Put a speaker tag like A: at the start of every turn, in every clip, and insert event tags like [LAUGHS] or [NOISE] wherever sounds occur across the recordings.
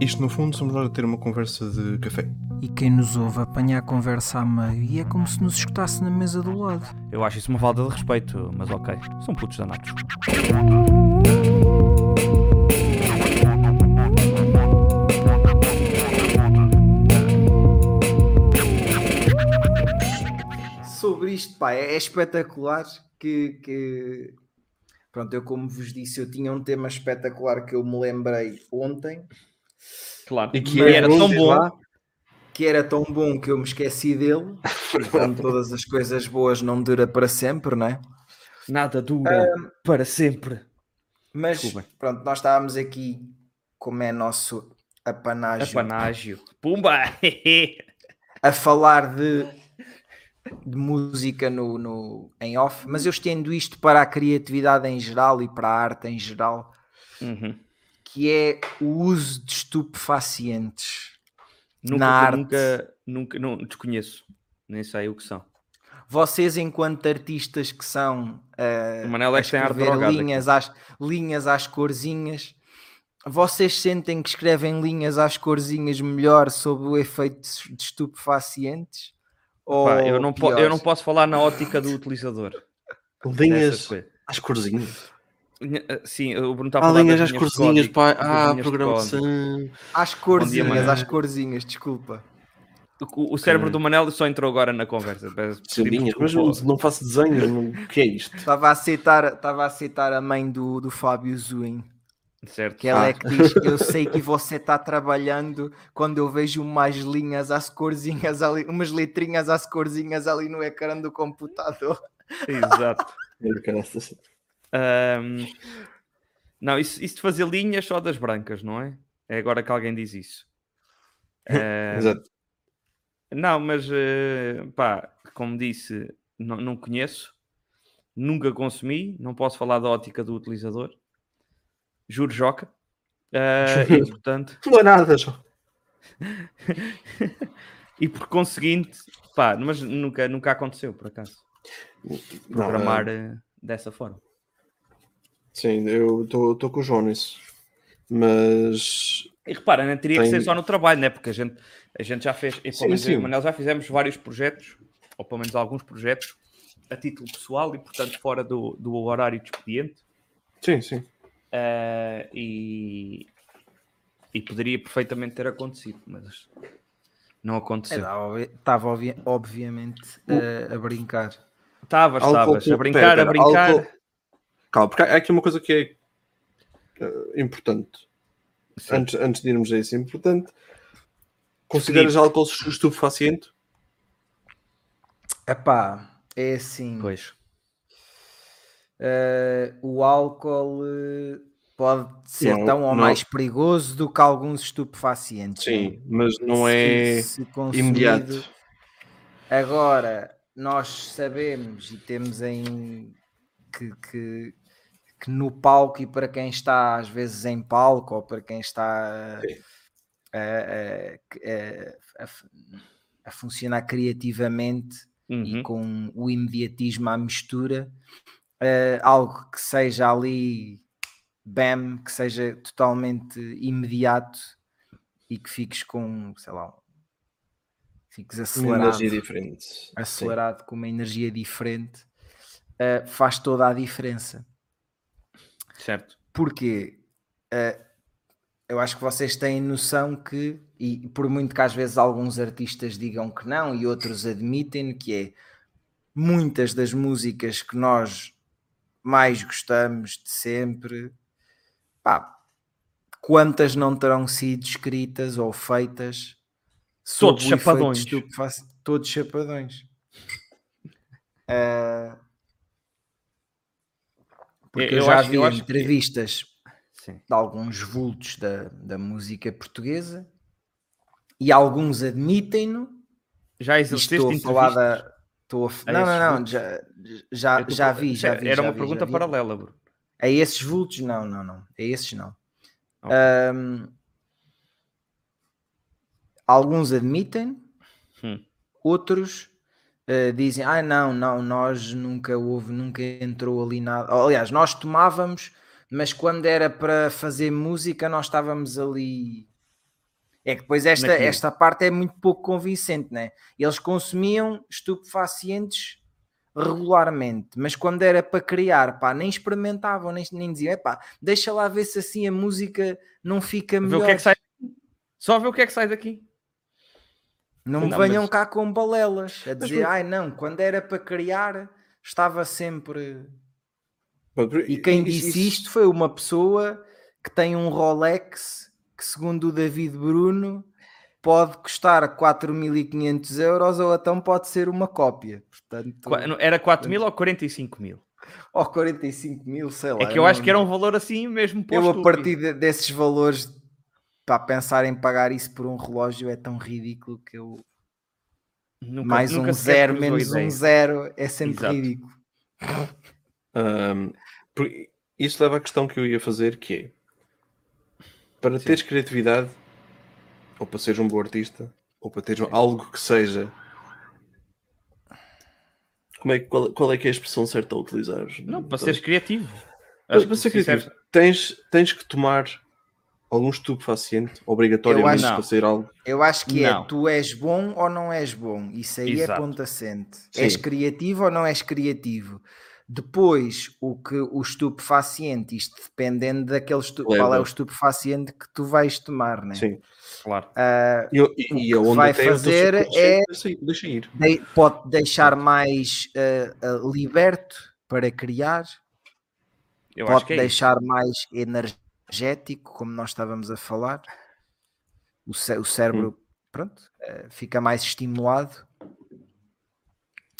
A: Isto, no fundo, somos nós a ter uma conversa de café.
B: E quem nos ouve apanha a conversa a meio e é como se nos escutasse na mesa do lado.
C: Eu acho isso uma falta de respeito, mas ok. São putos danados.
D: Sobre isto, pá, é espetacular que, que- Pronto, eu como vos disse, eu tinha um tema espetacular que eu me lembrei ontem.
C: Claro.
A: E que
C: era tão bom.
D: lá, que era tão bom que eu me esqueci dele. [LAUGHS] Como todas as coisas boas não dura para sempre, não é?
C: Nada dura para sempre.
D: Mas
C: Desculpem.
D: pronto, nós estávamos aqui, como é nosso apanágio,
C: Apanágio. Pumba! [LAUGHS]
D: a falar de, de música no, no- em off, mas eu estendo isto para a criatividade em geral e para a arte em geral,
C: Uhum.
D: Que é o uso de estupefacientes.
C: Nunca,
D: Na arte.
C: nunca, nunca, não, desconheço. Nem sei o que são.
D: Vocês, enquanto artistas que são
C: O Manel é
D: a
C: que tem arte
D: linhas às, linhas às corzinhas, vocês sentem que escrevem linhas às corzinhas melhor sob o efeito de estupefacientes? Ou
C: Pá, eu, não eu não posso falar na ótica do utilizador. [LAUGHS]
A: Linhas às corzinhas.
C: Eh, Sim, o Bruno está a
A: Ah,
C: falar
A: linhas às corzinhas, pá. Ah, programação.
D: Às corzinhas,
C: Manel.
D: às corzinhas, desculpa.
C: O, o cérebro do Manel só entrou agora na conversa.
A: Linhas, mas não, não faço desenhos. não- O que é isto?
D: Estava a aceitar, estava a aceitar a mãe do, do Fábio Zuin,
C: Certo.
D: que ela
A: Ah.
D: é que diz: Eu sei que você está trabalhando quando eu vejo umas linhas às corzinhas ali, umas letrinhas às corzinhas ali no ecrã do computador.
C: Exato. Ahm, não, isso, isso de fazer linhas só das brancas, não é? É agora que alguém diz isso. [LAUGHS]
A: Exato.
C: não, mas eh, pá, como disse, não, não conheço, nunca consumi, não posso falar da ótica do utilizador. Juro, Joca. Ah, e [LAUGHS] portanto,
A: Não é nada, João. [LAUGHS]
C: e por conseguinte, pá, mas nunca, nunca aconteceu, por acaso,
A: Não,
C: programar
A: é-
C: eh, dessa forma.
A: Sim, eu estou com o João nisso. Mas.
C: E repara, não teria que ser
A: Tem-
C: só no trabalho, né? Porque a gente, a gente já fez, e pelo
A: Sim, sim.
C: Manel já fizemos vários projetos, ou pelo menos alguns projetos, a título pessoal e, portanto, fora do, do horário de expediente.
A: Sim, sim.
C: eh, e, e poderia perfeitamente ter acontecido, mas não aconteceu.
D: Estava obviamente a, a brincar.
C: Estavas, estavas, a brincar, a brincar.
A: Calma, porque há aqui uma coisa que é eh, importante.
C: Sim.
A: Antes, antes de irmos a isso, é importante. Consideras álcool estupefaciente?
D: Epá, é assim.
C: Pois.
D: eh, o álcool eh, pode ser
A: Não,
D: tão ou
A: não.
D: mais perigoso do que alguns estupefacientes.
A: Sim, mas não
D: Se-
A: é
D: se
A: imediato.
D: Agora, nós sabemos e temos em que, que, que no palco e para quem está às vezes em palco ou para quem está
A: Sim.
D: a, a- a- a- a funcionar criativamente e
C: Uhum.
D: com o imediatismo à mistura, eh, algo que seja ali bam, que seja totalmente imediato e que fiques com, sei lá, fiques
A: Uma
D: acelerado,
A: energia diferente. Sim.
D: acelerado com uma energia diferente, eh, faz toda a diferença.
C: Certo.
D: Porque eh, eu acho que vocês têm noção que, e por muito que às vezes alguns artistas digam que não e outros admitem que é muitas das músicas que nós mais gostamos de sempre, pá, quantas não terão sido escritas ou feitas
C: Todos chapadões.
D: Todos [LAUGHS] chapadões. Eh, porque eu,
C: Eu
D: já
C: acho-
D: vi
C: eu que-
D: entrevistas
C: Sim.
D: de alguns vultos da, da música portuguesa e alguns admitem-no.
C: Já
D: e
C: exerceste
D: Estou a a, não, não, não, já, já,
C: tô-
D: já vi, já vi.
C: Era
D: já
C: uma
D: vi,
C: pergunta paralela, Bruno.
D: A esses vultos, não, não, não. A esses não.
C: Ok.
D: Ahm, alguns admitem,
C: Hum.
D: outros ah, dizem: ah, não, não, nós nunca houve, nunca entrou ali nada. Aliás, nós tomávamos, mas quando era para fazer música, nós estávamos ali É que depois esta,
C: Naquilo.
D: esta parte é muito pouco convincente, né? Eles consumiam estupefacientes regularmente, mas quando era para criar, pá, nem experimentavam, nem, nem diziam, epá, deixa lá ver se assim a música não fica
C: Ver
D: melhor.
C: o que é que sai Só ver o que é que sai daqui.
D: Não me
C: Não,
D: venham
C: mas-
D: cá com balelas a dizer,
A: não-
D: ai não, quando era para criar, estava sempre. E quem
A: isso-
D: disse isto foi uma pessoa que tem um Rolex que, segundo o David Bruno, pode custar 4.500 euros ou então pode ser uma cópia. Portanto,
C: Era 4 mil ou 45 mil?
D: ou 45 mil, sei lá.
C: É que eu
D: não-
C: acho que era um valor assim mesmo
D: Eu, a partir de- desses valores, para pensar em pagar isso por um relógio é tão ridículo que eu.
C: Nunca-
D: mais
C: nunca
D: um zero, menos um zero é sempre
C: Exato.
D: ridículo.
A: Por- isso leva à questão que eu ia fazer, que é para teres criatividade, ou para seres um bom artista, ou para teres algo que seja. Como é, qual, qual é que é a expressão certa a utilizar?
C: Não, para seres criativo.
A: Para, para ser
C: se disseres-
A: criativo, tens, tens que tomar algum estupefaciente, obrigatoriamente
C: acho-
A: para ser algo.
D: Eu acho que
C: Não.
D: é tu és bom ou não és bom. Isso aí
C: Exato.
D: é ponto assente.
A: Sim.
D: És criativo ou não és criativo. Depois, o que o estupefaciente, isto dependendo daquele estu... qual é o estupefaciente que tu vais tomar, né?
A: Sim.
C: Claro.
D: Ah,
A: E, e,
D: O
A: e
D: que vai
A: teu
D: fazer é-
A: deixa ir- Deixa ir.
D: de- pode deixar mais ah, ah, liberto para criar,
C: Eu acho
D: pode
C: que é isso.
D: deixar mais energético, como nós estávamos a falar. O, cé- o cérebro,
C: Hum.
D: pronto, ah, fica mais estimulado.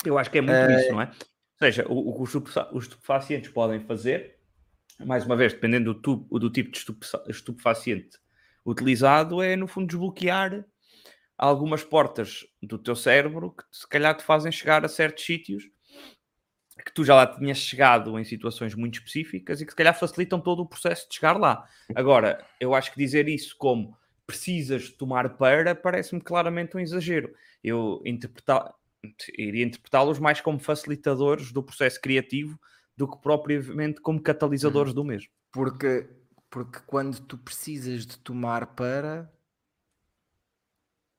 C: Eu acho que é muito
D: Eh,
C: isso, não é? Ou seja, o, o que os estupefa- os estupefacientes podem fazer, mais uma vez, dependendo do, tu- do tipo de estupefa- estupefaciente utilizado, é no fundo desbloquear algumas portas do teu cérebro que se calhar te fazem chegar a certos sítios que tu já lá tinhas chegado em situações muito específicas e que se calhar facilitam todo o processo de chegar lá. Agora, eu acho que dizer isso como precisas tomar para parece-me claramente um exagero. Eu interpretar, iria interpretá-los mais como facilitadores do processo criativo do que propriamente como catalisadores do mesmo.
D: Porque, porque quando tu precisas de tomar para.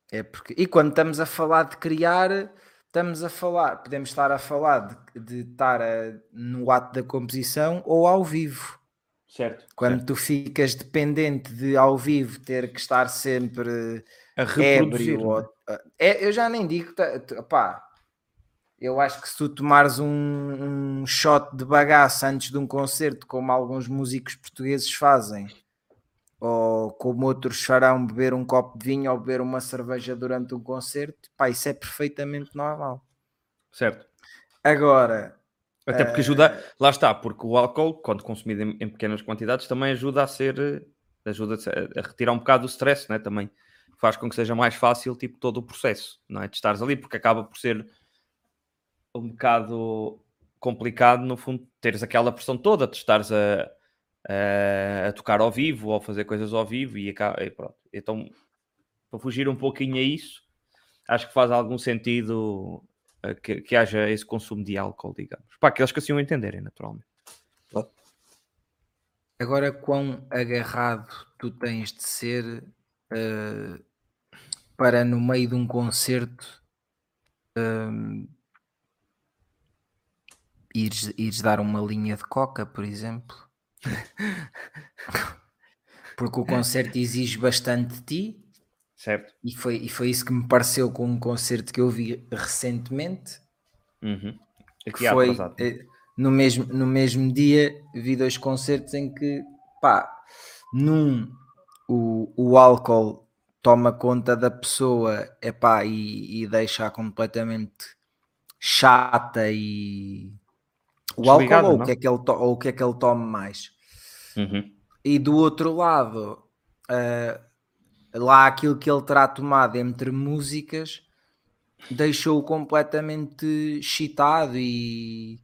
D: É porque. E quando estamos a falar de criar, estamos a falar. Podemos estar a falar de, de estar a- no ato da composição ou ao vivo.
C: Certo.
D: Quando tu ficas dependente de ao vivo ter que estar sempre
C: A
D: ébrio. ou- é, eu já nem digo. tá- pá, eu acho que se tu tomares um, um shot de bagaço antes de um concerto, como alguns músicos portugueses fazem, ou como outros farão beber um copo de vinho ou beber uma cerveja durante um concerto, pá, isso é perfeitamente normal.
C: Certo.
D: Agora,
C: Até porque ajuda, lá está, porque o álcool, quando consumido em, em pequenas quantidades, também ajuda a ser, ajuda a, a retirar um bocado do stress, né? também faz com que seja mais fácil, tipo, todo o processo, não é? De estares ali, porque acaba por ser um bocado complicado, no fundo, teres aquela pressão toda de estares a, a, a tocar ao vivo ou fazer coisas ao vivo e, acaba, e pronto. Então, para fugir um pouquinho a isso, acho que faz algum sentido eh, que, que haja esse consumo de álcool, digamos. Para aqueles que assim o entenderem, naturalmente.
D: agora quão agarrado tu tens de ser eh, para no meio de um concerto ehm, ires, ires dar uma linha de coca, por exemplo. Porque o concerto exige bastante de ti
C: Certo?
D: e foi, e foi isso que me pareceu com um concerto que eu vi recentemente.
C: Uhum.
D: que foi
C: atrasado.
D: eh, no mesmo, no mesmo dia vi dois concertos em que pá, num o, o álcool toma conta da pessoa epá, e, e deixa completamente chata e o álcool ou o, que é que ele ou o que é que ele toma mais
C: Uhum.
D: e do outro lado ah, lá aquilo que ele terá tomado entre músicas deixou-o completamente excitado e,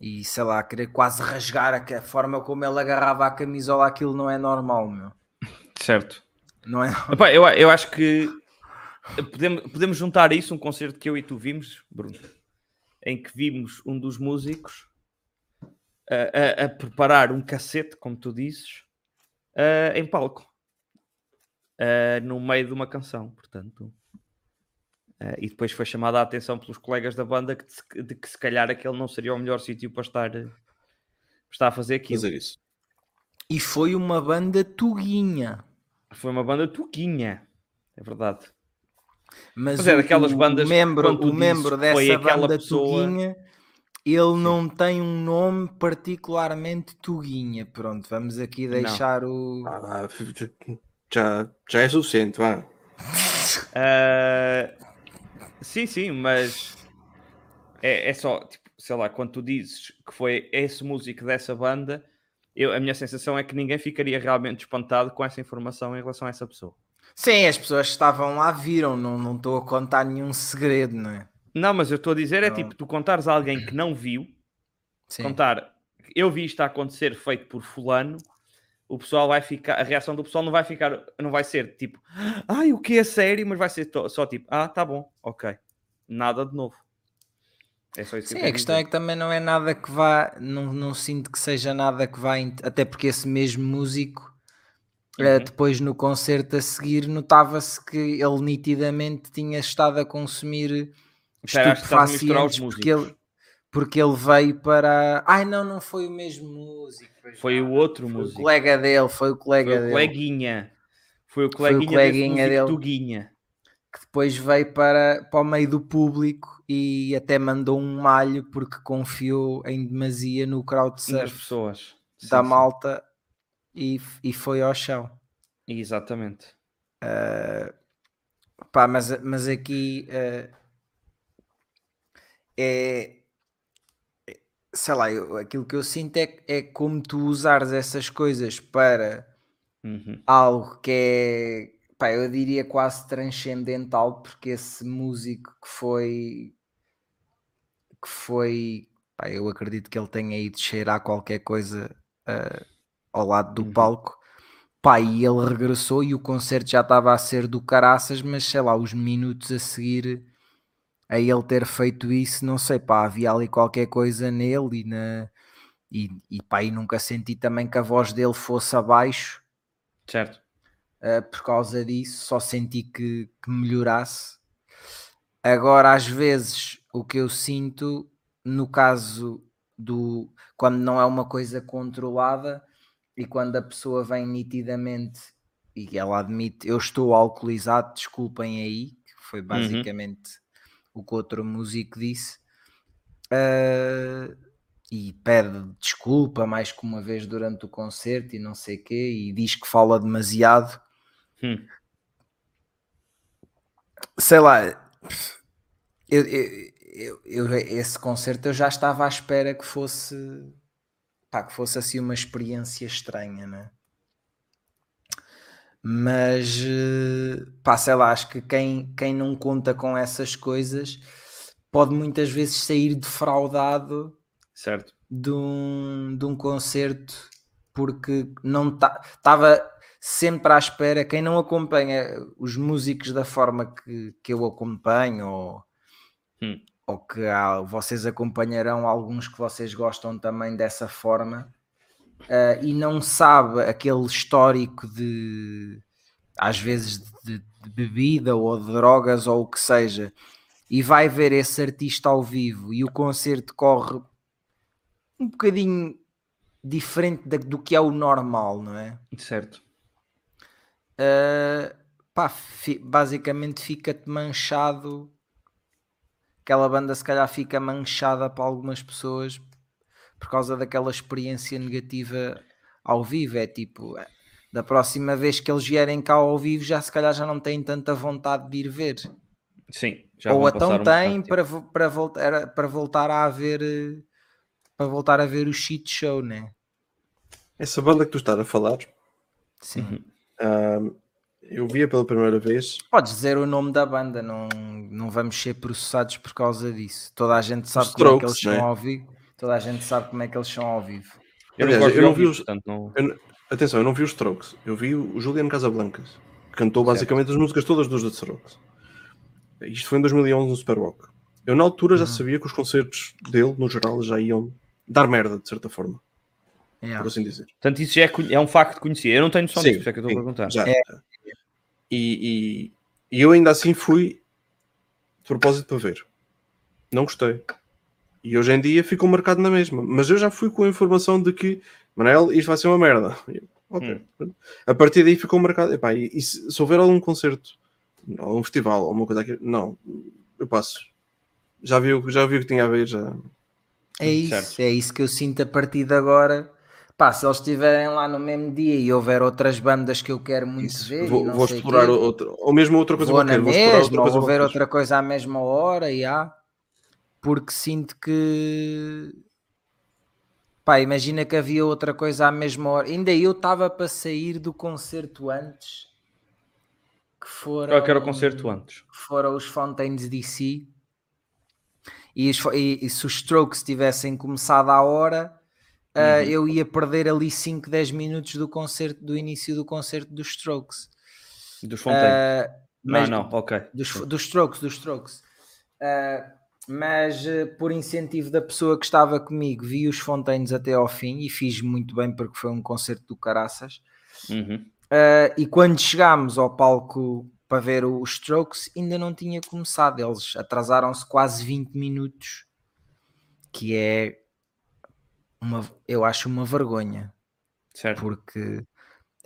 D: e sei lá, querer quase rasgar a, a forma como ele agarrava a camisola, aquilo não é normal, meu.
C: Certo.
D: Não é?
C: Epá, eu, eu acho que podemos, podemos juntar a isso um concerto que eu e tu vimos, Bruno, em que vimos um dos músicos a, a- a preparar um cacete, como tu dizes, em palco. uh, no meio de uma canção, portanto. Uh, e depois foi chamada a atenção pelos colegas da banda que, de que se calhar aquele não seria o melhor sítio para estar, para estar a fazer aquilo.
A: Fazer isso.
D: E foi uma banda tuguinha.
C: Foi uma banda tuguinha, é verdade.
D: Mas,
C: Mas é daquelas bandas
D: o membro, o membro dessa
C: aquela
D: banda
C: pessoa-
D: tuguinha, ele não tem um nome particularmente tuguinha. Pronto, vamos aqui deixar o...
A: Ah, já, já é suficiente, vá.
C: Uh, [LAUGHS] sim, sim, mas é, é só, tipo, sei lá, quando tu dizes que foi esse músico dessa banda, eu, a minha sensação é que ninguém ficaria realmente espantado com essa informação em relação a essa pessoa.
D: Sim, as pessoas que estavam lá viram, não não estou a contar nenhum segredo, não é?
C: Não, mas eu estou a dizer é
D: Não.
C: tipo, tu contares a alguém que não viu,
D: Sim.
C: contar, eu vi isto a acontecer feito por fulano, o pessoal vai ficar, a reação do pessoal não vai ficar, não vai ser tipo, ai, o que é sério, mas vai ser só tipo, ah, tá bom, ok, nada de novo. É só isso que
D: Sim,
C: eu
D: a questão
C: dizer.
D: é que também não é nada que vá, não, não sinto que seja nada que vá, até porque esse mesmo músico,
C: Uhum.
D: depois no concerto a seguir, notava-se que ele nitidamente tinha estado a consumir estupefacientes porque ele, porque ele veio para. Ai, não, não foi o mesmo músico.
C: Foi
D: não.
C: o outro
D: Foi o
C: músico.
D: colega dele, foi o colega
C: Foi o
D: dele.
C: coleguinha. Foi o
D: Foi o
C: coleguinha,
D: coleguinha dele.
C: Tuguinha.
D: que depois veio para, para o meio do público e até mandou um malho porque confiou em demasia no
C: Das
D: crowdsurf
C: pessoas. Sim,
D: da
C: sim.
D: E, e foi ao chão.
C: Exatamente.
D: Pá, mas, mas aqui eh, é sei lá, eu- aquilo que eu sinto é, é como tu usares essas coisas para
C: Uhum.
D: algo que é, pá, eu diria quase transcendental, porque esse músico que foi, que foi, pá, eu acredito que ele tenha ido cheirar qualquer coisa ah, ao lado do
C: Uhum.
D: palco, pá, e ele regressou e o concerto já estava a ser do caraças, mas sei lá, os minutos a seguir a ele ter feito isso, não sei, pá, havia ali qualquer coisa nele e na. E, e pá, e nunca senti também que a voz dele fosse abaixo,
C: Certo.
D: Uh, por causa disso, só senti que, que melhorasse. Agora, às vezes, o que eu sinto, no caso do quando não é uma coisa controlada e quando a pessoa vem nitidamente e ela admite eu estou alcoolizado, desculpem aí, que foi basicamente o que outro músico disse. Uh, e pede desculpa mais que uma vez durante o concerto e não sei o quê, e diz que fala demasiado.
C: Hum.
D: Sei lá, eu, eu- eu- eu- esse concerto eu já estava à espera que fosse pá, que fosse assim uma experiência estranha, né? Mas eh, pá, sei lá, acho que quem, quem não conta com essas coisas pode muitas vezes sair defraudado
C: Certo.
D: de um, de um concerto porque não estava sempre à espera. Quem não acompanha os músicos da forma que, que eu acompanho, ou,
C: Hum.
D: Ou que há- vocês acompanharão alguns que vocês gostam também dessa forma, ah, e não sabe aquele histórico de às vezes de, de bebida ou de drogas ou o que seja, e vai ver esse artista ao vivo e o concerto corre um bocadinho diferente da- do que é o normal, não é?
C: Certo.
D: Uh, pá, fi- basicamente fica-te manchado. Aquela banda, se calhar, fica manchada para algumas pessoas por causa daquela experiência negativa ao vivo. É tipo, da próxima vez que eles vierem cá ao vivo, já se calhar já não têm tanta vontade de ir ver.
C: Sim. Já
D: Ou então
C: um
D: têm
C: bocado,
D: para, para, voltar, para voltar a ver eh, para voltar a ver o shit show, né?
A: Essa banda que tu estás a falar,
D: Sim.
C: Uhum.
A: Eu via pela primeira vez.
D: Podes dizer o nome da banda, não, não vamos ser processados por causa disso. Toda a gente sabe
A: Os
D: como é que eles são
A: né?
D: ao vivo. Toda a gente sabe como é que eles são ao vivo.
C: Eu
A: Aliás,
C: não,
A: eu
C: de
A: não vi os-
C: portanto, não...
A: eu atenção, eu não vi os Strokes, eu vi o Juliano Casablancas, que cantou basicamente as músicas todas dos The Strokes. Isto foi em 2011 no Superwalk. Eu, na altura, já
D: Uhum.
A: sabia que os concertos dele, no geral, já iam dar merda, de certa forma,
D: Yeah.
A: por assim dizer.
C: Portanto, isso já é, é um facto conhecido. Eu não tenho noção disso, por isso é que eu estou a
A: sim,
C: perguntar.
A: já.
D: É.
A: E, e, e eu ainda assim fui de propósito para ver. Não gostei. E hoje em dia ficou marcado na mesma. Mas eu já fui com a informação de que, Manel, isto vai ser uma merda. [LAUGHS] Ok. Hum. A partir daí ficou marcado. Epá, e, e se, se, houver algum concerto, algum festival, alguma coisa aqui, não, eu passo. Já vi, já vi o que tinha a ver. Já...
D: É isso, certo. é isso que eu sinto a partir de agora. Pá, se eles estiverem lá no mesmo dia e houver outras bandas que eu quero muito isso. ver,
A: vou, vou explorar outra, ou mesmo outra coisa
D: vou qualquer, na mesma, outra ou vou ver outra coisa à mesma hora e há, porque sinto que pá, imagina que havia outra coisa à mesma hora. Ainda eu estava para sair do concerto antes que foram.
C: Que era o concerto antes?
D: Que foram os Fountains DC. E, e, e se os Strokes tivessem começado à hora uh, eu ia perder ali 5, 10 minutos do concerto, do início do concerto dos Strokes.
C: Dos Fontaine. Uh, mas, não, não, ok.
D: Dos, dos Strokes, dos Strokes. Uh, mas por incentivo da pessoa que estava comigo, vi os Fontaines até ao fim e fiz muito bem porque foi um concerto do Caraças.
C: Uhum.
D: e quando chegámos ao palco para ver os Strokes, ainda não tinha começado. Eles atrasaram-se quase 20 minutos, que é uma, eu acho uma vergonha.
C: Certo.
D: Porque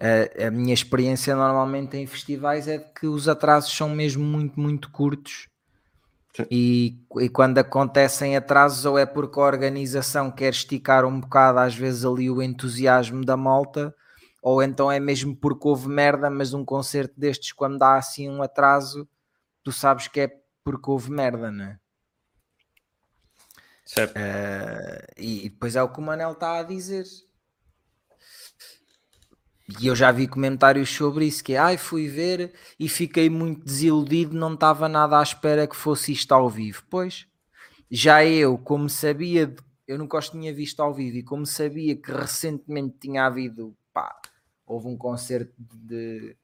D: a, a, minha experiência normalmente em festivais é que os atrasos são mesmo muito, muito curtos. E, e, quando acontecem atrasos, ou é porque a organização quer esticar um bocado, às vezes, ali o entusiasmo da malta, ou então é mesmo porque houve merda, mas um concerto destes, quando dá assim um atraso, tu sabes que é porque houve merda, não é?
C: Certo.
D: Uh, e, e, depois é o que o Manel está a dizer. E eu já vi comentários sobre isso, que é, ai, fui ver e fiquei muito desiludido, não estava nada à espera que fosse isto ao vivo. Pois, já eu, como sabia, eu nunca os tinha visto ao vivo, e como sabia que recentemente tinha havido, pá, houve um concerto de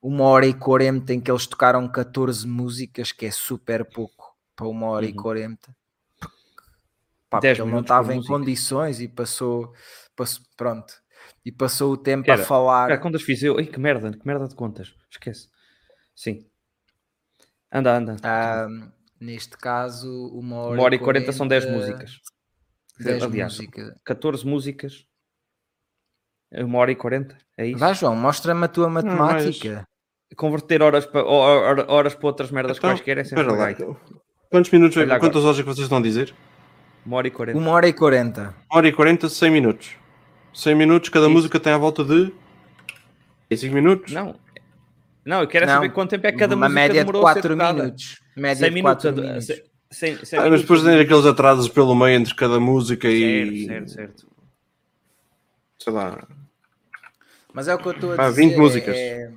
D: uma hora e quarenta em que eles tocaram 14 músicas, que é super pouco para uma hora uhum. e quarenta pá, porque ele não estava em música. condições e passou, passou, pronto, e passou o tempo Era, a falar.
C: Cara, contas fiz eu, Ei, que merda, que merda de contas, esquece. Sim. Anda, anda.
D: Ah, neste caso, uma hora,
C: uma hora e 40 são 10 músicas. 10 Aliás, músicas. 14 músicas. Uma hora e 40, é isso?
D: Vai, João, mostra-me a tua matemática. Não,
C: Converter horas para, horas para outras merdas então, quaisquer é sempre lá.
A: Quantos minutos, quantas horas que vocês estão a dizer?
C: Uma hora e quarenta.
D: Uma hora e quarenta.
A: Uma hora e quarenta, 100 minutos. 100 minutos, cada Isso. música tem à volta de 5 minutos?
C: Não. Não, eu quero não. saber quanto tempo é que cada
D: Uma
C: música
D: média de 4 minutos. Média 100 minutos. minutos.
C: 100, 100
A: ah, mas depois tem aqueles atrasos pelo meio entre cada música
C: certo,
A: e.
C: Certo, certo.
A: Sei lá.
D: Mas é o que eu estou a ah, dizer.
A: 20 músicas.
D: É...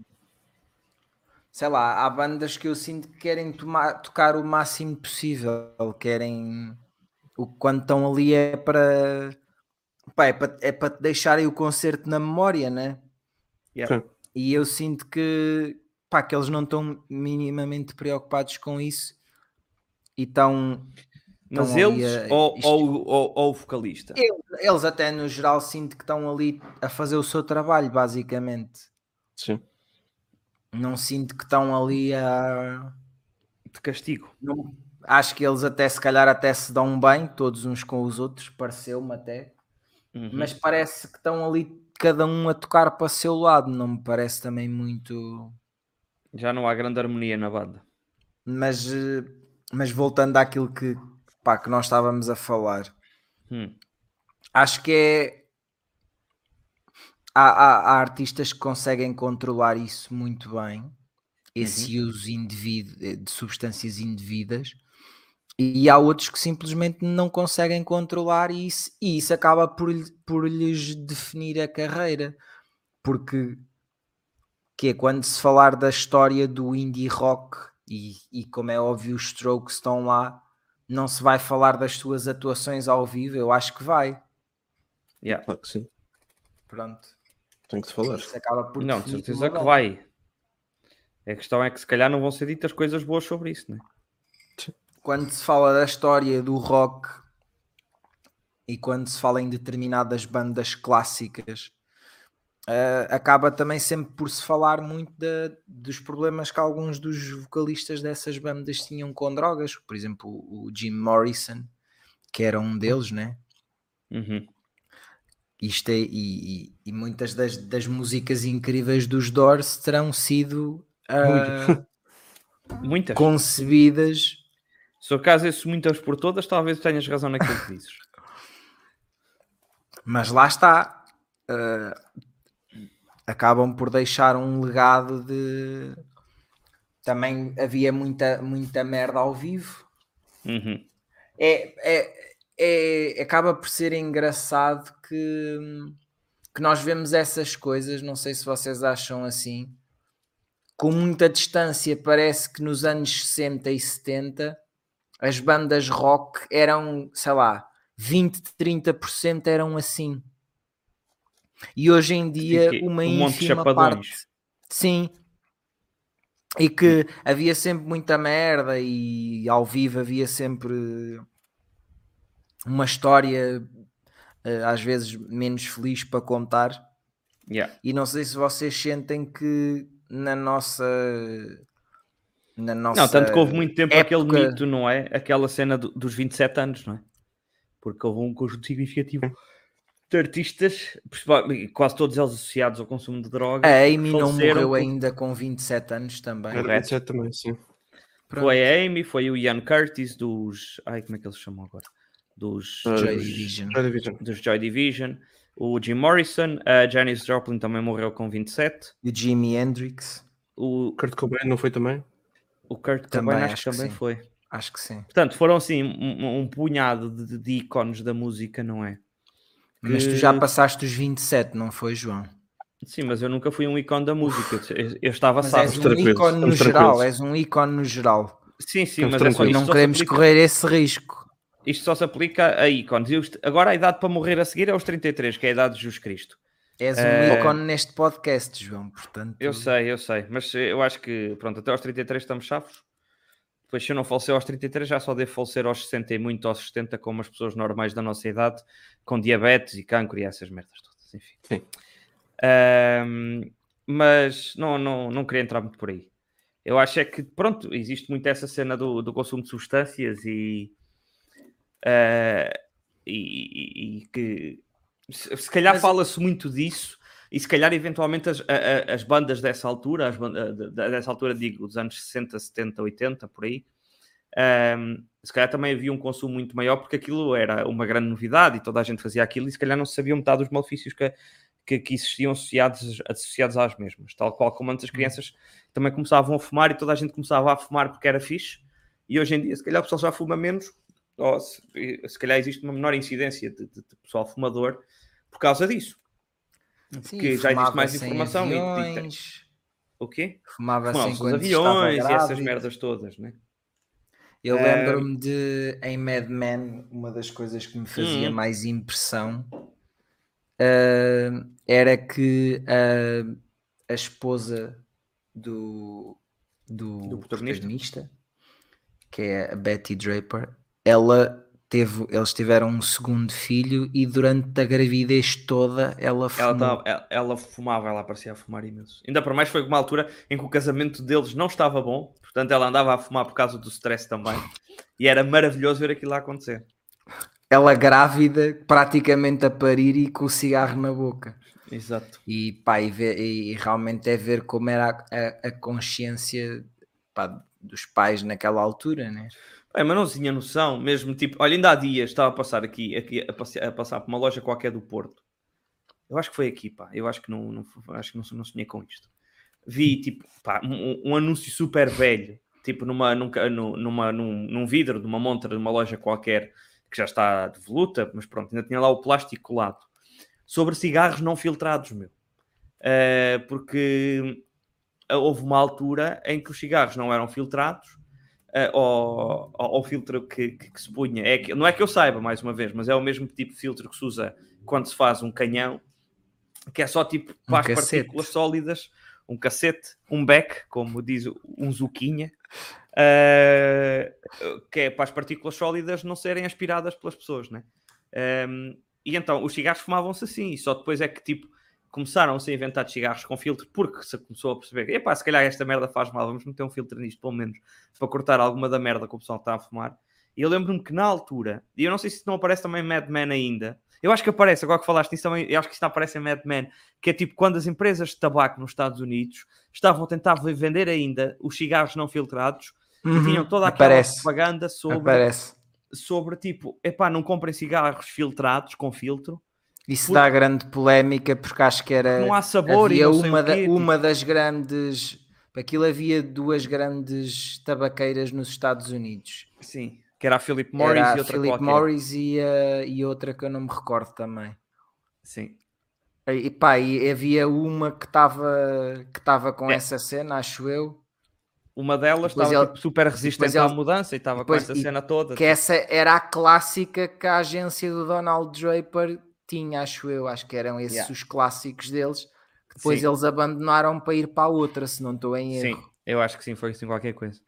D: Sei lá, há bandas que eu sinto que querem tomar, tocar o máximo possível, querem o quando estão ali é para, pá, é para é para te deixarem o concerto na memória, né?
C: Yeah.
D: E eu sinto que, pá, que eles não estão minimamente preocupados com isso e estão.
C: Mas eles a, ou, isto, ou, ou, ou, o vocalista?
D: Eles, até no geral sinto que estão ali a fazer o seu trabalho, basicamente.
A: Sim.
D: Não sinto que estão ali a
C: de castigo.
D: Não, acho que eles até se calhar até se dão bem, todos uns com os outros, pareceu-me até, uhum. mas parece que estão ali cada um a tocar para o seu lado, não me parece também muito.
C: Já não há grande harmonia na banda.
D: Mas, eh, mas voltando àquilo que, pá, que nós estávamos a falar,
C: hum.
D: acho que é. Há, há, há, artistas que conseguem controlar isso muito bem, esse uhum. uso indevido de substâncias indevidas, e há outros que simplesmente não conseguem controlar isso, e isso acaba por, por lhes definir a carreira. Porque que é quando se falar da história do indie rock, e, e como é óbvio, os Strokes estão lá, não se vai falar das suas atuações ao vivo, eu acho que vai.
C: Yeah.
A: Claro que sim.
D: Pronto.
A: Tem que se falar.
D: Isso acaba por
C: não, de certeza que vai. A questão é que se calhar não vão ser ditas coisas boas sobre isso, não é?
D: Quando se fala da história do rock e quando se fala em determinadas bandas clássicas, uh, acaba também sempre por se falar muito de, dos problemas que alguns dos vocalistas dessas bandas tinham com drogas, por exemplo, o Jim Morrison, que era um deles, né?
C: Uhum.
D: Isto é, e, e, e muitas das, das, músicas incríveis dos Doors terão sido uh, [LAUGHS] concebidas.
C: Se o caso é muitas por todas, talvez tenhas razão naquilo que dizes. [LAUGHS]
D: Mas lá está. Uh, acabam por deixar um legado de. Também havia muita, muita merda ao vivo.
C: Uhum.
D: É, é, é, acaba por ser engraçado que, que nós vemos essas coisas, não sei se vocês acham assim, com muita distância. Parece que nos anos 60 e 70 as bandas rock eram, sei lá, 20, 30% eram assim. E hoje em dia, uma um ínfima parte. Sim. E que havia sempre muita merda e ao vivo havia sempre uma história eh, às vezes menos feliz para contar.
C: Yeah.
D: E não sei se vocês sentem que na nossa na nossa
C: Não, tanto que houve muito tempo época... aquele mito, não é? Aquela cena do, dos 27 anos, não é? Porque houve um conjunto significativo de artistas, quase todos eles associados ao consumo de drogas.
D: A Amy não morreu por... ainda com 27 anos também.
A: Era 27 também, sim.
C: Pronto. Foi a Amy, foi o Ian Curtis dos. Ai, como é que eles chamam agora? Dos
D: uh, Joy, Division.
A: Joy Division.
C: Dos Joy Division. O Jim Morrison, a Janis Joplin também morreu com 27.
D: E o Jimi Hendrix.
C: O
A: Kurt Cobain não foi também?
C: O Kurt também Cobain acho, que também foi.
D: Acho que sim.
C: Portanto, foram assim um, um punhado de, de, ícones da música, não é?
D: Que... Mas tu já passaste os 27, não foi, João?
C: Sim, mas eu nunca fui um ícone da música. Eu, eu estava
D: mas és um ícone no geral, és um ícone no geral.
C: Sim, sim, mas é só,
D: não queremos aplica... correr esse risco.
C: Isto só se aplica a ícones. Agora a idade para morrer a seguir é os 33, que é a idade de Jesus Cristo.
D: És um uh... ícone neste podcast, João, portanto...
C: Eu sei, eu sei, mas eu acho que, pronto, até aos 33 estamos chaves. Depois, se eu não falecer aos 33, já só devo falecer aos 60 e muito aos 70, como as pessoas normais da nossa idade, com diabetes e cancro e essas merdas todas, enfim.
A: Sim.
C: Uh, mas não, não, não queria entrar muito por aí. Eu acho é que, pronto, existe muito essa cena do, do consumo de substâncias e Uh, e, e, que se, se calhar Mas... fala-se muito disso, e se calhar eventualmente as, as bandas dessa altura, as bandas, dessa altura digo, dos anos 60, 70, 80, por aí, um, ehm, se calhar também havia um consumo muito maior porque aquilo era uma grande novidade e toda a gente fazia aquilo e se calhar não se sabia metade dos malefícios que, que, que, existiam associados, associados às mesmas, tal qual como antes as uhum. crianças também começavam a fumar e toda a gente começava a fumar porque era fixe e hoje em dia se calhar o pessoal já fuma menos ou se, se calhar existe uma menor incidência de, de, de pessoal fumador por causa disso.
D: Sim,
C: porque já existe mais informação.
D: Aviões,
C: e, o quê?
D: Fumava,
C: Fumava sem aviões e essas merdas todas, né?
D: Eu lembro-me de em Mad Men, uma das coisas que me fazia hum. mais impressão uh, era que uh, a esposa do, do,
C: do protagonista,
D: que é a Betty Draper, ela teve, eles tiveram um segundo filho e durante a gravidez toda ela
C: fumou. Ela, tava, ela, ela, fumava, ela parecia a fumar imenso. Ainda por mais foi uma altura em que o casamento deles não estava bom, portanto ela andava a fumar por causa do stress também. E era maravilhoso ver aquilo lá acontecer.
D: Ela grávida, praticamente a parir e com o cigarro na boca.
C: Exato.
D: E, pá, e, ver, e realmente é ver como era a, a, a consciência pá, dos pais naquela altura, né?
C: É, mas não tinha noção, mesmo tipo, olha, ainda há dias estava a passar aqui, aqui a, passar, a passar por uma loja qualquer do Porto. Eu acho que foi aqui, pá. Eu acho que não, não acho que não, não sonhei com isto. Vi tipo, pá, um, um anúncio super velho, tipo numa, num, numa, num, num vidro de uma montra de uma loja qualquer que já está de voluta, mas pronto, ainda tinha lá o plástico colado sobre cigarros não filtrados, meu. Uh, porque houve uma altura em que os cigarros não eram filtrados uh, ao, ao, filtro que, que, que, se punha. É que, não é que eu saiba, mais uma vez, mas é o mesmo tipo de filtro que se usa quando se faz um canhão, que é só tipo para um as partículas sólidas, um cacete, um beck, como diz um zuquinha, uh, que é para as partículas sólidas não serem aspiradas pelas pessoas, né? Um, e então os cigarros fumavam-se assim, e só depois é que tipo começaram-se a inventar cigarros com filtro porque se começou a perceber que, epá, se calhar esta merda faz mal, vamos meter um filtro nisto, pelo menos, para cortar alguma da merda que o pessoal está a fumar. E eu lembro-me que na altura, e eu não sei se não aparece também Mad Men ainda, eu acho que aparece, agora que falaste nisso também, eu acho que isso aparece em Mad Men, que é tipo quando as empresas de tabaco nos Estados Unidos estavam a tentar vender ainda os cigarros não filtrados
D: Uhum,
C: e tinham toda aquela
D: aparece,
C: propaganda sobre,
D: aparece.
C: sobre tipo, epá, não comprem cigarros filtrados com filtro,
D: Isso dá grande polémica porque acho que era
C: não há sabor e
D: havia
C: sei
D: uma, da-
C: tipo,
D: uma das grandes aquilo havia duas grandes tabaqueiras nos Estados Unidos
C: sim, que era a Philip Morris
D: era
C: e outra
D: Philip
C: qualquer.
D: Morris e, a- e outra que eu não me recordo também
C: Sim.
D: e, pá, e havia uma que estava que estava com
C: É.
D: essa cena acho eu
C: Uma delas estava
D: ele-
C: tipo, super resistente
D: ele-
C: à mudança e estava com essa
D: e-
C: cena toda.
D: que essa era a clássica que a agência do Donald Draper tinha acho eu acho que eram esses
C: Yeah.
D: os clássicos deles que depois
C: Sim.
D: eles abandonaram para ir para a outra se não estou em erro
C: Sim, eu acho que sim, foi assim qualquer coisa.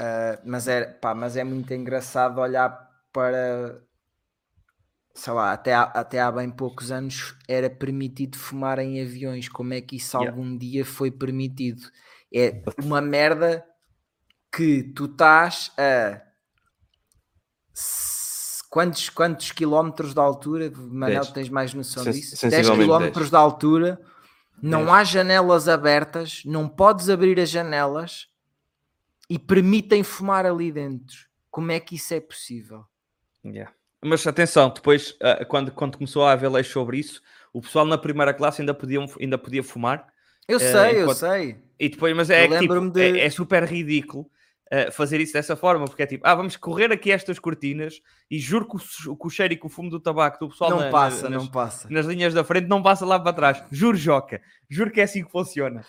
D: Uh, mas, é, pá, mas é muito engraçado olhar para sei lá, até há, até há bem poucos anos era permitido fumar em aviões. Como é que isso
C: Yeah.
D: algum dia foi permitido? É uma merda que tu estás a quantos, quantos quilómetros de altura? Manel, tens mais noção
A: Sen-
D: disso? 10
A: sensivelmente
D: quilómetros
A: dez.
D: de altura, não
A: Dez.
D: há janelas abertas, não podes abrir as janelas e permitem fumar ali dentro. Como é que isso é possível?
C: Yeah. Mas atenção, depois, ah, quando, quando começou a haver leis sobre isso, o pessoal na primeira classe ainda podia, ainda podia fumar.
D: Eu
C: Eh,
D: sei, eu
C: enquanto-
D: sei.
C: E depois, mas é,
D: Eu
C: tipo,
D: lembro-me de-
C: é, é super ridículo fazer isso dessa forma, porque é tipo, ah, vamos correr aqui estas cortinas e juro que o, o cheiro e que o fumo do tabaco do pessoal
D: não
C: na-
D: passa,
C: nas,
D: não passa.
C: nas linhas da frente não passa lá para trás. Juro, Joca. Juro que é assim que funciona.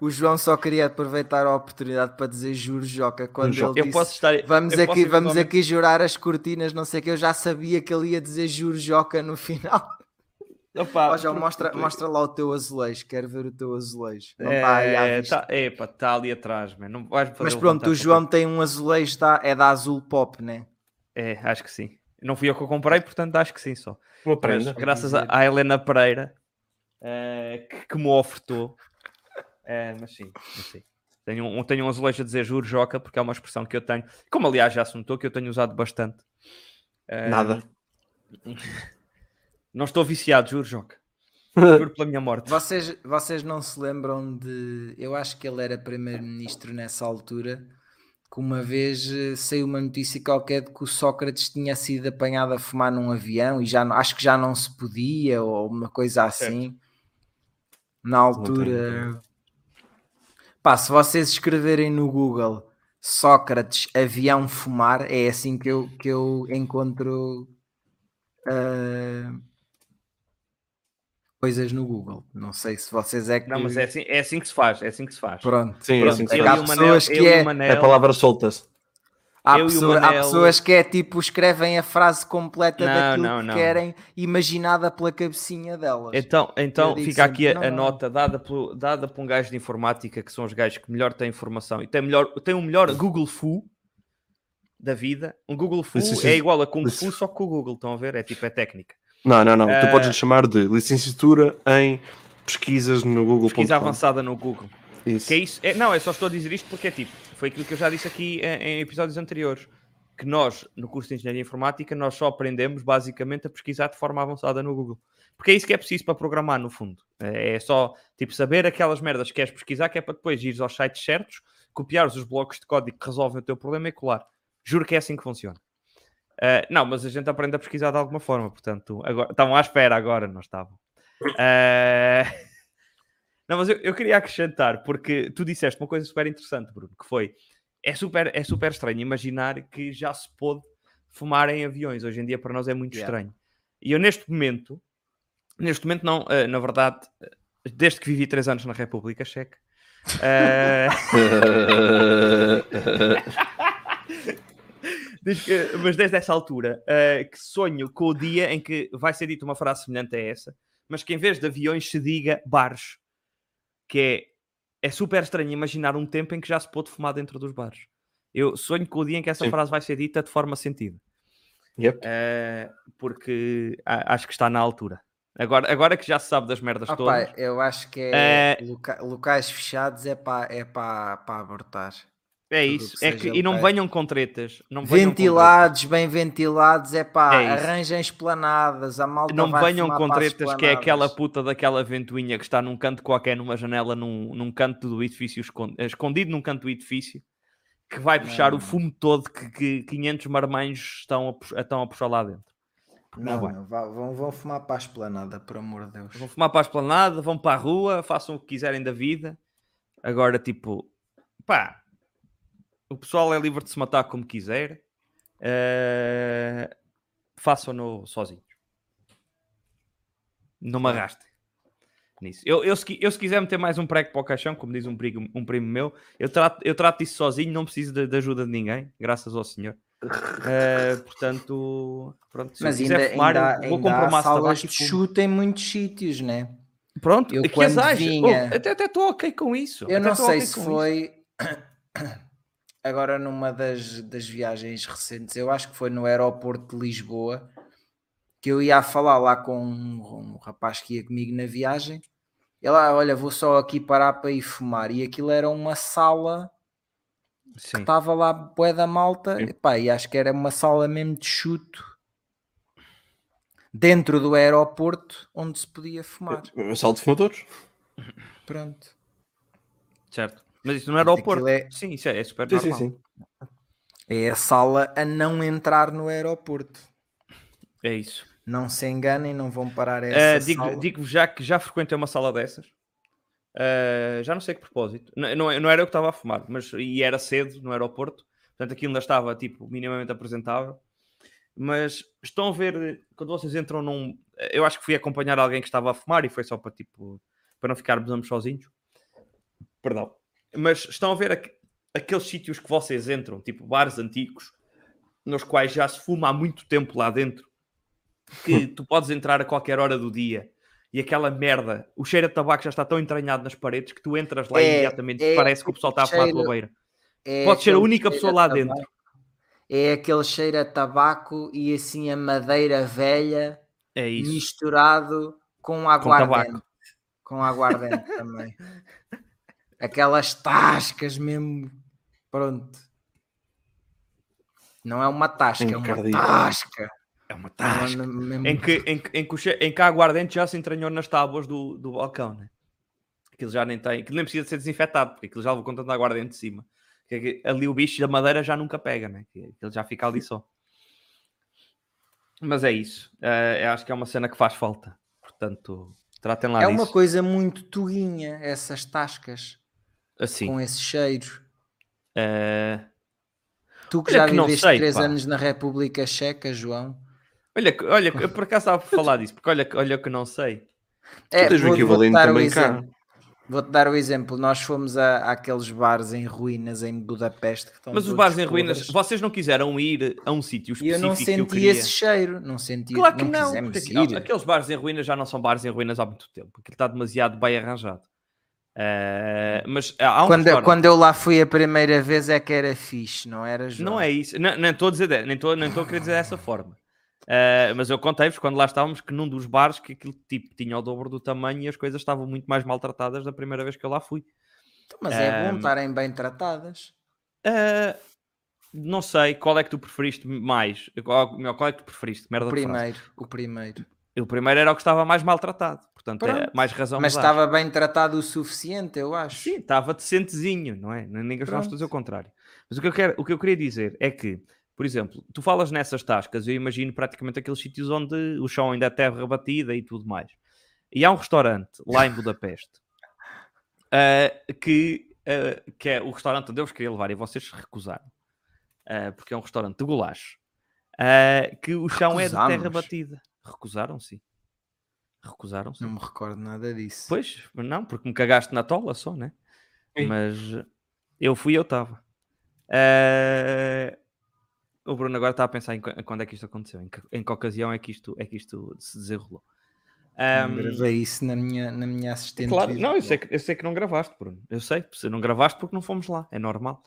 D: O João só queria aproveitar a oportunidade para dizer juros, Joca, quando
A: Jo-
D: ele
C: Eu
D: disse,
C: posso estar.
D: vamos,
C: eu
D: aqui, vamos
C: eventualmente-
D: aqui jurar as cortinas, não sei o que, eu já sabia que ele ia dizer juros, Joca, no final.
C: Opa,
D: João, mostra, mostra lá o teu azulejo, quero ver o teu azulejo. Não está aí à
C: É,
D: vista.
C: tá, epa, tá ali atrás, man. Não vais fazer
D: Mas pronto, o
C: para
D: João tem um azulejo, da, é da Azul Pop, né?
C: É, acho que sim. Não fui eu que o comprei, portanto acho que sim só. Mas,
A: prenda.
C: graças a- à Helena Pereira eh, que, que me ofertou. Eh, mas sim, mas sim. Tenho um, tenho um azulejo a dizer juro, Joca, porque é uma expressão que eu tenho. Como aliás já se notou que eu tenho usado bastante. Eh,
A: Nada. [LAUGHS]
C: Não estou viciado, juro, Joca. Juro pela minha morte.
D: Vocês, vocês não se lembram de. Eu acho que ele era primeiro-ministro nessa altura. Que uma vez eh, saiu uma notícia qualquer de que o Sócrates tinha sido apanhado a fumar num avião e já não- acho que já não se podia, ou uma coisa assim. Na altura. Pá, se vocês escreverem no Google Sócrates avião fumar, é assim que eu, que eu encontro. ah, coisas no Google. Não sei se vocês é que.
C: Não, mas é assim, é assim que se faz. É assim que se faz.
D: Pronto.
A: Sim, é
C: Pronto,
A: assim que se
C: eu
D: há
A: faz.
C: o Manel,
D: pessoas que é-
C: Manel,
A: A palavra solta-se.
D: Há, pessoa- há
C: Manel-
D: pessoas que é tipo, escrevem a frase completa
C: Não,
D: daquilo
C: não,
D: que
C: não.
D: querem, imaginada pela cabecinha delas.
C: Então, então fica aqui a,
D: sempre,
C: a nota dada, pelo, dada por um gajo de informática, que são os gajos que melhor têm informação e tem, melhor, tem o melhor Google Fu da vida. Um Google Fu
A: Licença-
C: é igual a Kung Fu, só que o Google, estão a ver? É tipo, é técnica.
A: Não, não, não. Tu
C: Eh,
A: podes chamar de licenciatura em pesquisas no Google.
C: Pesquisa avançada no Google.
A: Isso.
C: Que é isso? É, não, eu só estou a dizer isto porque é tipo, foi aquilo que eu já disse aqui em, em episódios anteriores. Que nós, no curso de Engenharia Informática, nós só aprendemos basicamente a pesquisar de forma avançada no Google. Porque é isso que é preciso para programar, no fundo. É é só, tipo, saber aquelas merdas que queres pesquisar, que é para depois ires aos sites certos, copiares os blocos de código que resolvem o teu problema e colar. Juro que é assim que funciona. Ah, não, mas a gente aprende a pesquisar de alguma forma, portanto, agora, estavam à espera agora, não estavam. [LAUGHS] Ah, Não, mas eu, eu queria acrescentar, porque tu disseste uma coisa super interessante, Bruno, que foi, é super, é super estranho imaginar que já se pôde fumar em aviões. Hoje em dia para nós é muito
D: Yeah.
C: estranho. E eu neste momento, neste momento não, eh, na verdade, desde que vivi três anos na República Checa, [LAUGHS] [LAUGHS] Desde que- mas desde essa altura eh, que sonho com o dia em que vai ser dita uma frase semelhante a essa, mas que em vez de aviões se diga bares, que é, é super estranho imaginar um tempo em que já se pôde fumar dentro dos bares. Eu sonho com o dia em que essa
A: Sim.
C: frase vai ser dita de forma sentida.
A: Yep.
C: Eh, porque a- acho que está na altura. Agora, agora que já se sabe das merdas
D: Opa,
C: todas,
D: eu acho que é, loca- locais fechados é para é para abortar.
C: É isso.
D: que
C: É que, e não venham com tretas. Não venham com
D: Ventilados, bem ventilados, é pá,
C: É
D: arranjem esplanadas, a malta
C: não
D: vai
C: venham com tretas que é aquela puta daquela ventoinha que está num canto qualquer, numa janela, num, num canto do edifício, escon- escondido num canto do edifício, que vai puxar
D: Não.
C: o fumo todo que, que 500 marmanjos estão a, pux- estão a puxar lá dentro.
D: Não, não, vá- vão, vão fumar para a esplanada, por amor de Deus.
C: Vão fumar para a esplanada, vão para a rua, façam o que quiserem da vida. Agora, tipo, pá, o pessoal é livre de se matar como quiser. eh, Façam-no sozinhos. Não me arrastem nisso. Eu, eu, se, eu, se quiser meter mais um prego para o caixão, como diz um primo, um primo meu, eu trato, eu trato isso sozinho, não preciso de, de ajuda de ninguém, graças ao Senhor. [LAUGHS] Eh, portanto, pronto, se
D: Mas ainda,
C: fumar,
D: ainda,
C: eu vou comprar uma
D: salas de chute em muitos sítios, né?
C: Pronto,
D: Eu
C: que
D: quando
C: azares.
D: vinha-
C: Oh, até até estou ok com isso.
D: Eu
C: até
D: não sei
C: ok
D: se
C: com isso. [CLEARS THROAT] [CLEARS THROAT]
D: agora numa das, das viagens recentes, eu acho que foi no aeroporto de Lisboa, que eu ia a falar lá com um, um rapaz que ia comigo na viagem. Ele, ah, olha, vou só aqui parar para ir fumar. E aquilo era uma sala que
C: Sim.
D: estava lá bué da malta.
A: Sim.
D: Epá, e acho que era uma sala mesmo de chuto dentro do aeroporto onde se podia fumar.
A: Sal de fumadores.
D: Pronto.
C: Certo. Mas isso não era ao
D: Aquilo
C: Porto.
D: é-
C: Sim, isso é, é super
A: Sim, sim,
C: normal.
A: sim.
D: É a sala a não entrar no aeroporto.
C: É isso.
D: Não se enganem, não vão parar a
C: Eh,
D: essa
C: digo-
D: sala.
C: Digo-vos já que já frequentei uma sala dessas. Eh, já não sei que propósito. Não, não, não era eu que estava a fumar, mas e era cedo no aeroporto. Portanto, aquilo ainda estava tipo minimamente apresentável. Mas estão a ver quando vocês entram num. Eu acho que fui acompanhar alguém que estava a fumar e foi só para tipo para não ficarmos ambos sozinhos. Perdão. Mas estão a ver aqu- aqueles sítios que vocês entram, tipo bares antigos, nos quais já se fuma há muito tempo lá dentro, que [LAUGHS] tu podes entrar a qualquer hora do dia e aquela merda, o cheiro de tabaco já está tão entranhado nas paredes que tu entras lá
D: É,
C: imediatamente
D: é
C: parece que o pessoal está a fumar à tua
D: cheiro-
C: beira.
D: É
C: Pode ser a única
D: cheiro
C: pessoa lá
D: tabaco-
C: dentro.
D: É aquele cheiro a tabaco e assim a madeira velha
C: É
D: misturado com
C: tabaco.
D: aguardente. Com aguardente também. [LAUGHS] Aquelas tascas mesmo. Pronto. Não é uma tasca, é uma tasca.
C: É uma
D: É
C: tasca.
D: mesmo-
C: Em que, em, que- em, que em que a aguardente já se entranhou nas tábuas do, do balcão, né? Aquilo já nem tem, aquilo nem precisa de ser desinfetado, porque aquilo já levou com tanta aguardente de cima. Que é que ali o bicho da madeira já nunca pega, né? Que Aquilo já fica ali só. Mas é isso. Eu acho que é uma cena que faz falta. Portanto, tratem lá
D: É
C: disso.
D: uma coisa muito tuguinha, essas tascas,
C: Assim.
D: com esse cheiro.
C: eh,
D: Tu que
C: Olha
D: já
C: que não
D: viveste
C: sei,
D: três
C: pá.
D: anos na República Checa, João.
C: olha, olha, eu [LAUGHS] por acaso estava a falar disso, porque olha, olha que eu não sei.
D: É,
A: tens o equivalente
D: vou-te dar o
A: também cá.
D: exemplo. Vou-te dar o exemplo. Nós fomos a, àqueles bares em ruínas em Budapeste. Que estão
C: Mas os bares em ruínas, vocês não quiseram ir a um sítio
D: E eu
C: específico
D: não
C: que eu
D: senti
C: queria?
D: esse cheiro. Não senti.
C: Claro que
D: não,
C: não, porque
D: ir.
C: aqueles bares em ruínas já não são bares em ruínas há muito tempo, aquilo está demasiado bem arranjado. Eh, mas há um
D: Quando, quando eu lá fui a primeira vez é que era fixe, não era, João?
C: não é isso, não nem estou a dizer, nem estou nem a querer dizer dessa forma. Eh, mas eu contei-vos quando lá estávamos que num dos bares que aquilo tipo tinha o dobro do tamanho e as coisas estavam muito mais maltratadas da primeira vez que eu lá fui.
D: Mas é bom
C: Ahm,
D: estarem bem tratadas.
C: Eh, não sei qual é que tu preferiste mais. Qual, qual é que tu preferiste? Merda
D: O primeiro, o primeiro.
C: O primeiro era o que estava mais maltratado. Portanto, é
D: Pronto.
C: mais razão
D: Mas estava bem tratado o suficiente, eu acho.
C: Sim, estava decentezinho, não é? Ninguém estamos a
D: Pronto.
C: dizer o contrário. Mas o que, eu quero, o que eu queria dizer é que, por exemplo, tu falas nessas tascas, eu imagino praticamente aqueles sítios onde o chão ainda é terra batida e tudo mais. E há um restaurante lá em Budapeste ah, [LAUGHS] que, ah, que é o restaurante onde eu vos queria levar e vocês recusaram. Ah, porque é um restaurante de gulacho. que o chão é de terra batida. Recusaram-se. Recusaram-se.
D: Não me recordo nada disso.
C: Pois, não, porque me cagaste na tola só, né?
A: Sim.
C: Mas eu fui e eu estava. Eh, O Bruno agora está a pensar em qu- quando é que isto aconteceu, em que, em que ocasião é que isto, é que isto se desenrolou. Ahm,
D: gravei isso na minha, na minha assistente.
C: claro, não, eu sei, que, eu sei que não gravaste, Bruno. Eu sei, você não gravaste porque não fomos lá, é normal.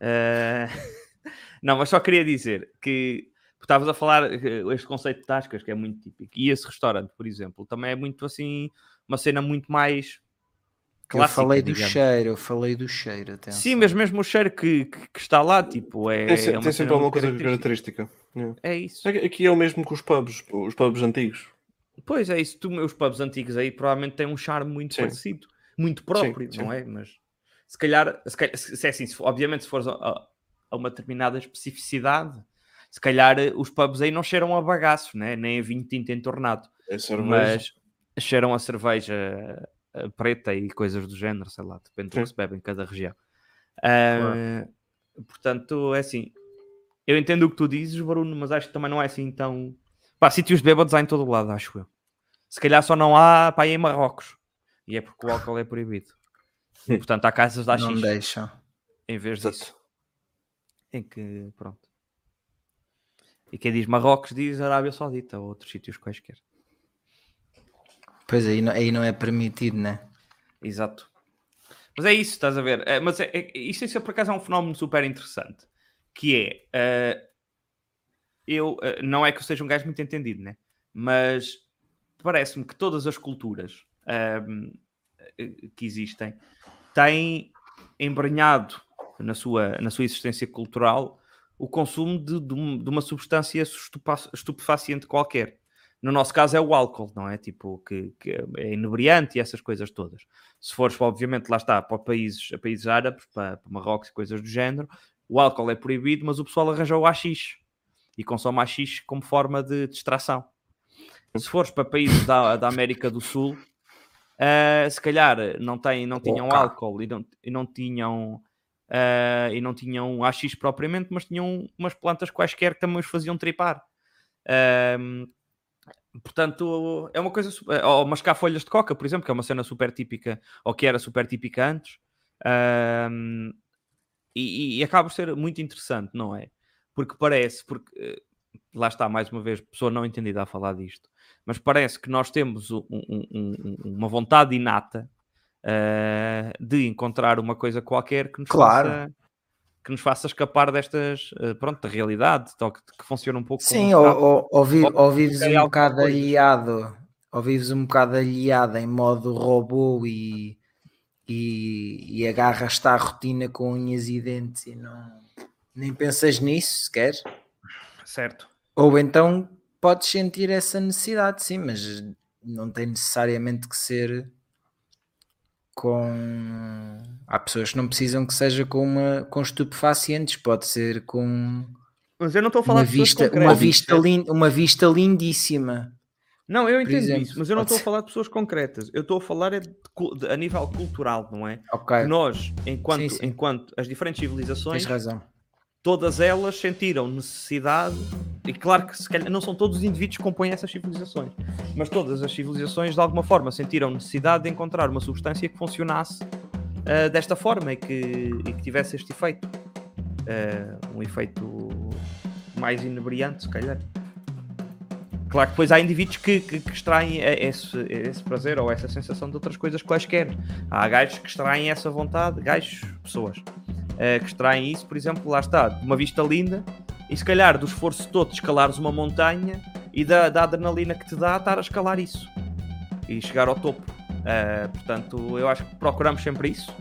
C: Eh, [LAUGHS] não, mas só queria dizer que Estavas a falar eh, este conceito de tascas que é muito típico. E esse restaurante, por exemplo, também é muito assim, uma cena muito mais
D: clássica. Eu falei do digamos. cheiro, eu falei do cheiro. Atenção.
C: Sim, mas mesmo o cheiro que, que, que está lá, tipo, é.
A: Tem, é tem sempre alguma coisa característica.
C: É. é isso.
A: Aqui é o mesmo que os pubs, os pubs antigos.
C: Pois é isso, tu, os pubs antigos aí provavelmente têm um charme muito sim. parecido, muito próprio, sim, não sim. é? Mas se calhar, se, calhar, se é assim, se, obviamente se fores a, a, uma determinada especificidade, se calhar eh, os pubs aí não cheiram a bagaço, né? nem a vinho tinto entornado,
A: é
C: mas cheiram a cerveja a preta e coisas do género, sei lá, depende do que se bebe em cada região. Uh, claro. Portanto, é assim, eu entendo o que tu dizes, Bruno, mas acho que também não é assim tão Pá, sítios de bêbados há em todo lado, acho eu. Se calhar só não há ir em Marrocos. E é porque o álcool é proibido. E, portanto, há casas da
D: Não deixam.
C: Em vez disso. Em que, pronto. E quem diz Marrocos diz Arábia Saudita ou outros sítios quaisquer.
D: Pois aí não, aí não é permitido, né?
C: Exato. Mas é isso, estás a ver? É, mas é, é, isso, isso por acaso é um fenómeno super interessante. Que é, uh, eu eh, não é que eu seja um gajo muito entendido, né? Mas parece-me que todas as culturas eh, que existem têm embranhado na sua, na sua existência cultural o consumo de, de, de uma substância estupefaciente qualquer. No nosso caso é o álcool, não é? Tipo, que, que, é inebriante e essas coisas todas. Se fores, obviamente, lá está, para países, países árabes, para, para Marrocos e coisas do género, o álcool é proibido, mas o pessoal arranjou o haxixe e consome haxixe como forma de distração. Se fores para países da, da América do Sul, uh, se calhar não, tem, não tinham álcool e não, e não tinham uh, e não tinham haxixe propriamente, mas tinham umas plantas quaisquer que também os faziam tripar. Uh, portanto, é uma coisa. Ou mascar folhas de coca, por exemplo, que é uma cena super típica, ou que era super típica antes. Uh, e, e, acaba por ser muito interessante, não é? porque parece, porque eh, lá está mais uma vez, pessoa não entendida a falar disto, mas parece que nós temos um, um, uma vontade inata uh, de encontrar uma coisa qualquer que nos claro. faça que nos faça escapar destas, uh, pronto, da realidade, que, que funciona um pouco
D: Sim, ou, ou, ou, vi, ou vives um bocado aliado, ou vives um bocado aliado em modo robô e, e, e agarras-te à rotina com unhas e dentes e não nem pensas nisso sequer.
C: Certo.
D: Ou então podes sentir essa necessidade, sim, mas não tem necessariamente que ser com. Há pessoas que não precisam que seja com, uma, com estupefacientes, pode ser com.
C: Mas eu não estou a falar
D: uma vista, uma vista, lin, uma vista lindíssima.
C: Não, eu entendo exemplo, isso, mas eu não estou a falar de pessoas concretas. Eu estou a falar é de, de, a nível cultural, não é?
D: Ok.
C: Nós, enquanto, sim, sim. enquanto as diferentes civilizações,
D: Tens razão
C: todas elas sentiram necessidade, e claro que se calhar, não são todos os indivíduos que compõem essas civilizações, mas todas as civilizações de alguma forma sentiram necessidade de encontrar uma substância que funcionasse uh, desta forma e que, e que, tivesse este efeito. Uh, um efeito mais inebriante, se calhar. Claro que depois há indivíduos que, que, que extraem esse, esse, prazer ou essa sensação de outras coisas quaisquer. Há gajos que extraem essa vontade, gajos, pessoas, uh, que extraem isso, por exemplo, lá está, de uma vista linda, e se calhar do esforço todo de escalares uma montanha e da, da adrenalina que te dá estar a escalar isso e chegar ao topo. Uh, portanto, eu acho que procuramos sempre isso.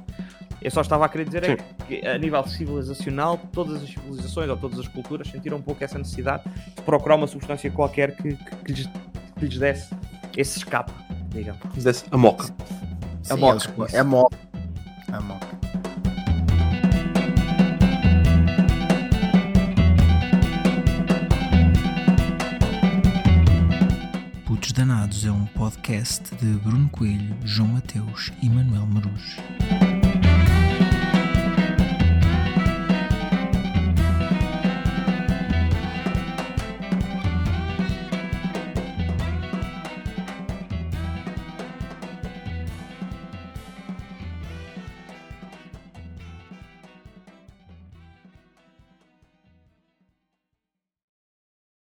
C: Eu só estava a querer dizer é que, a nível civilizacional, todas as civilizações ou todas as culturas sentiram um pouco essa necessidade de procurar uma substância qualquer que, que, que, lhes, que lhes, desse esse escape, digamos.
A: Lhes desse a moca.
D: a moca. É a moca. A moca.
B: É um podcast de Bruno Coelho, João Mateus e Manuel Marujo.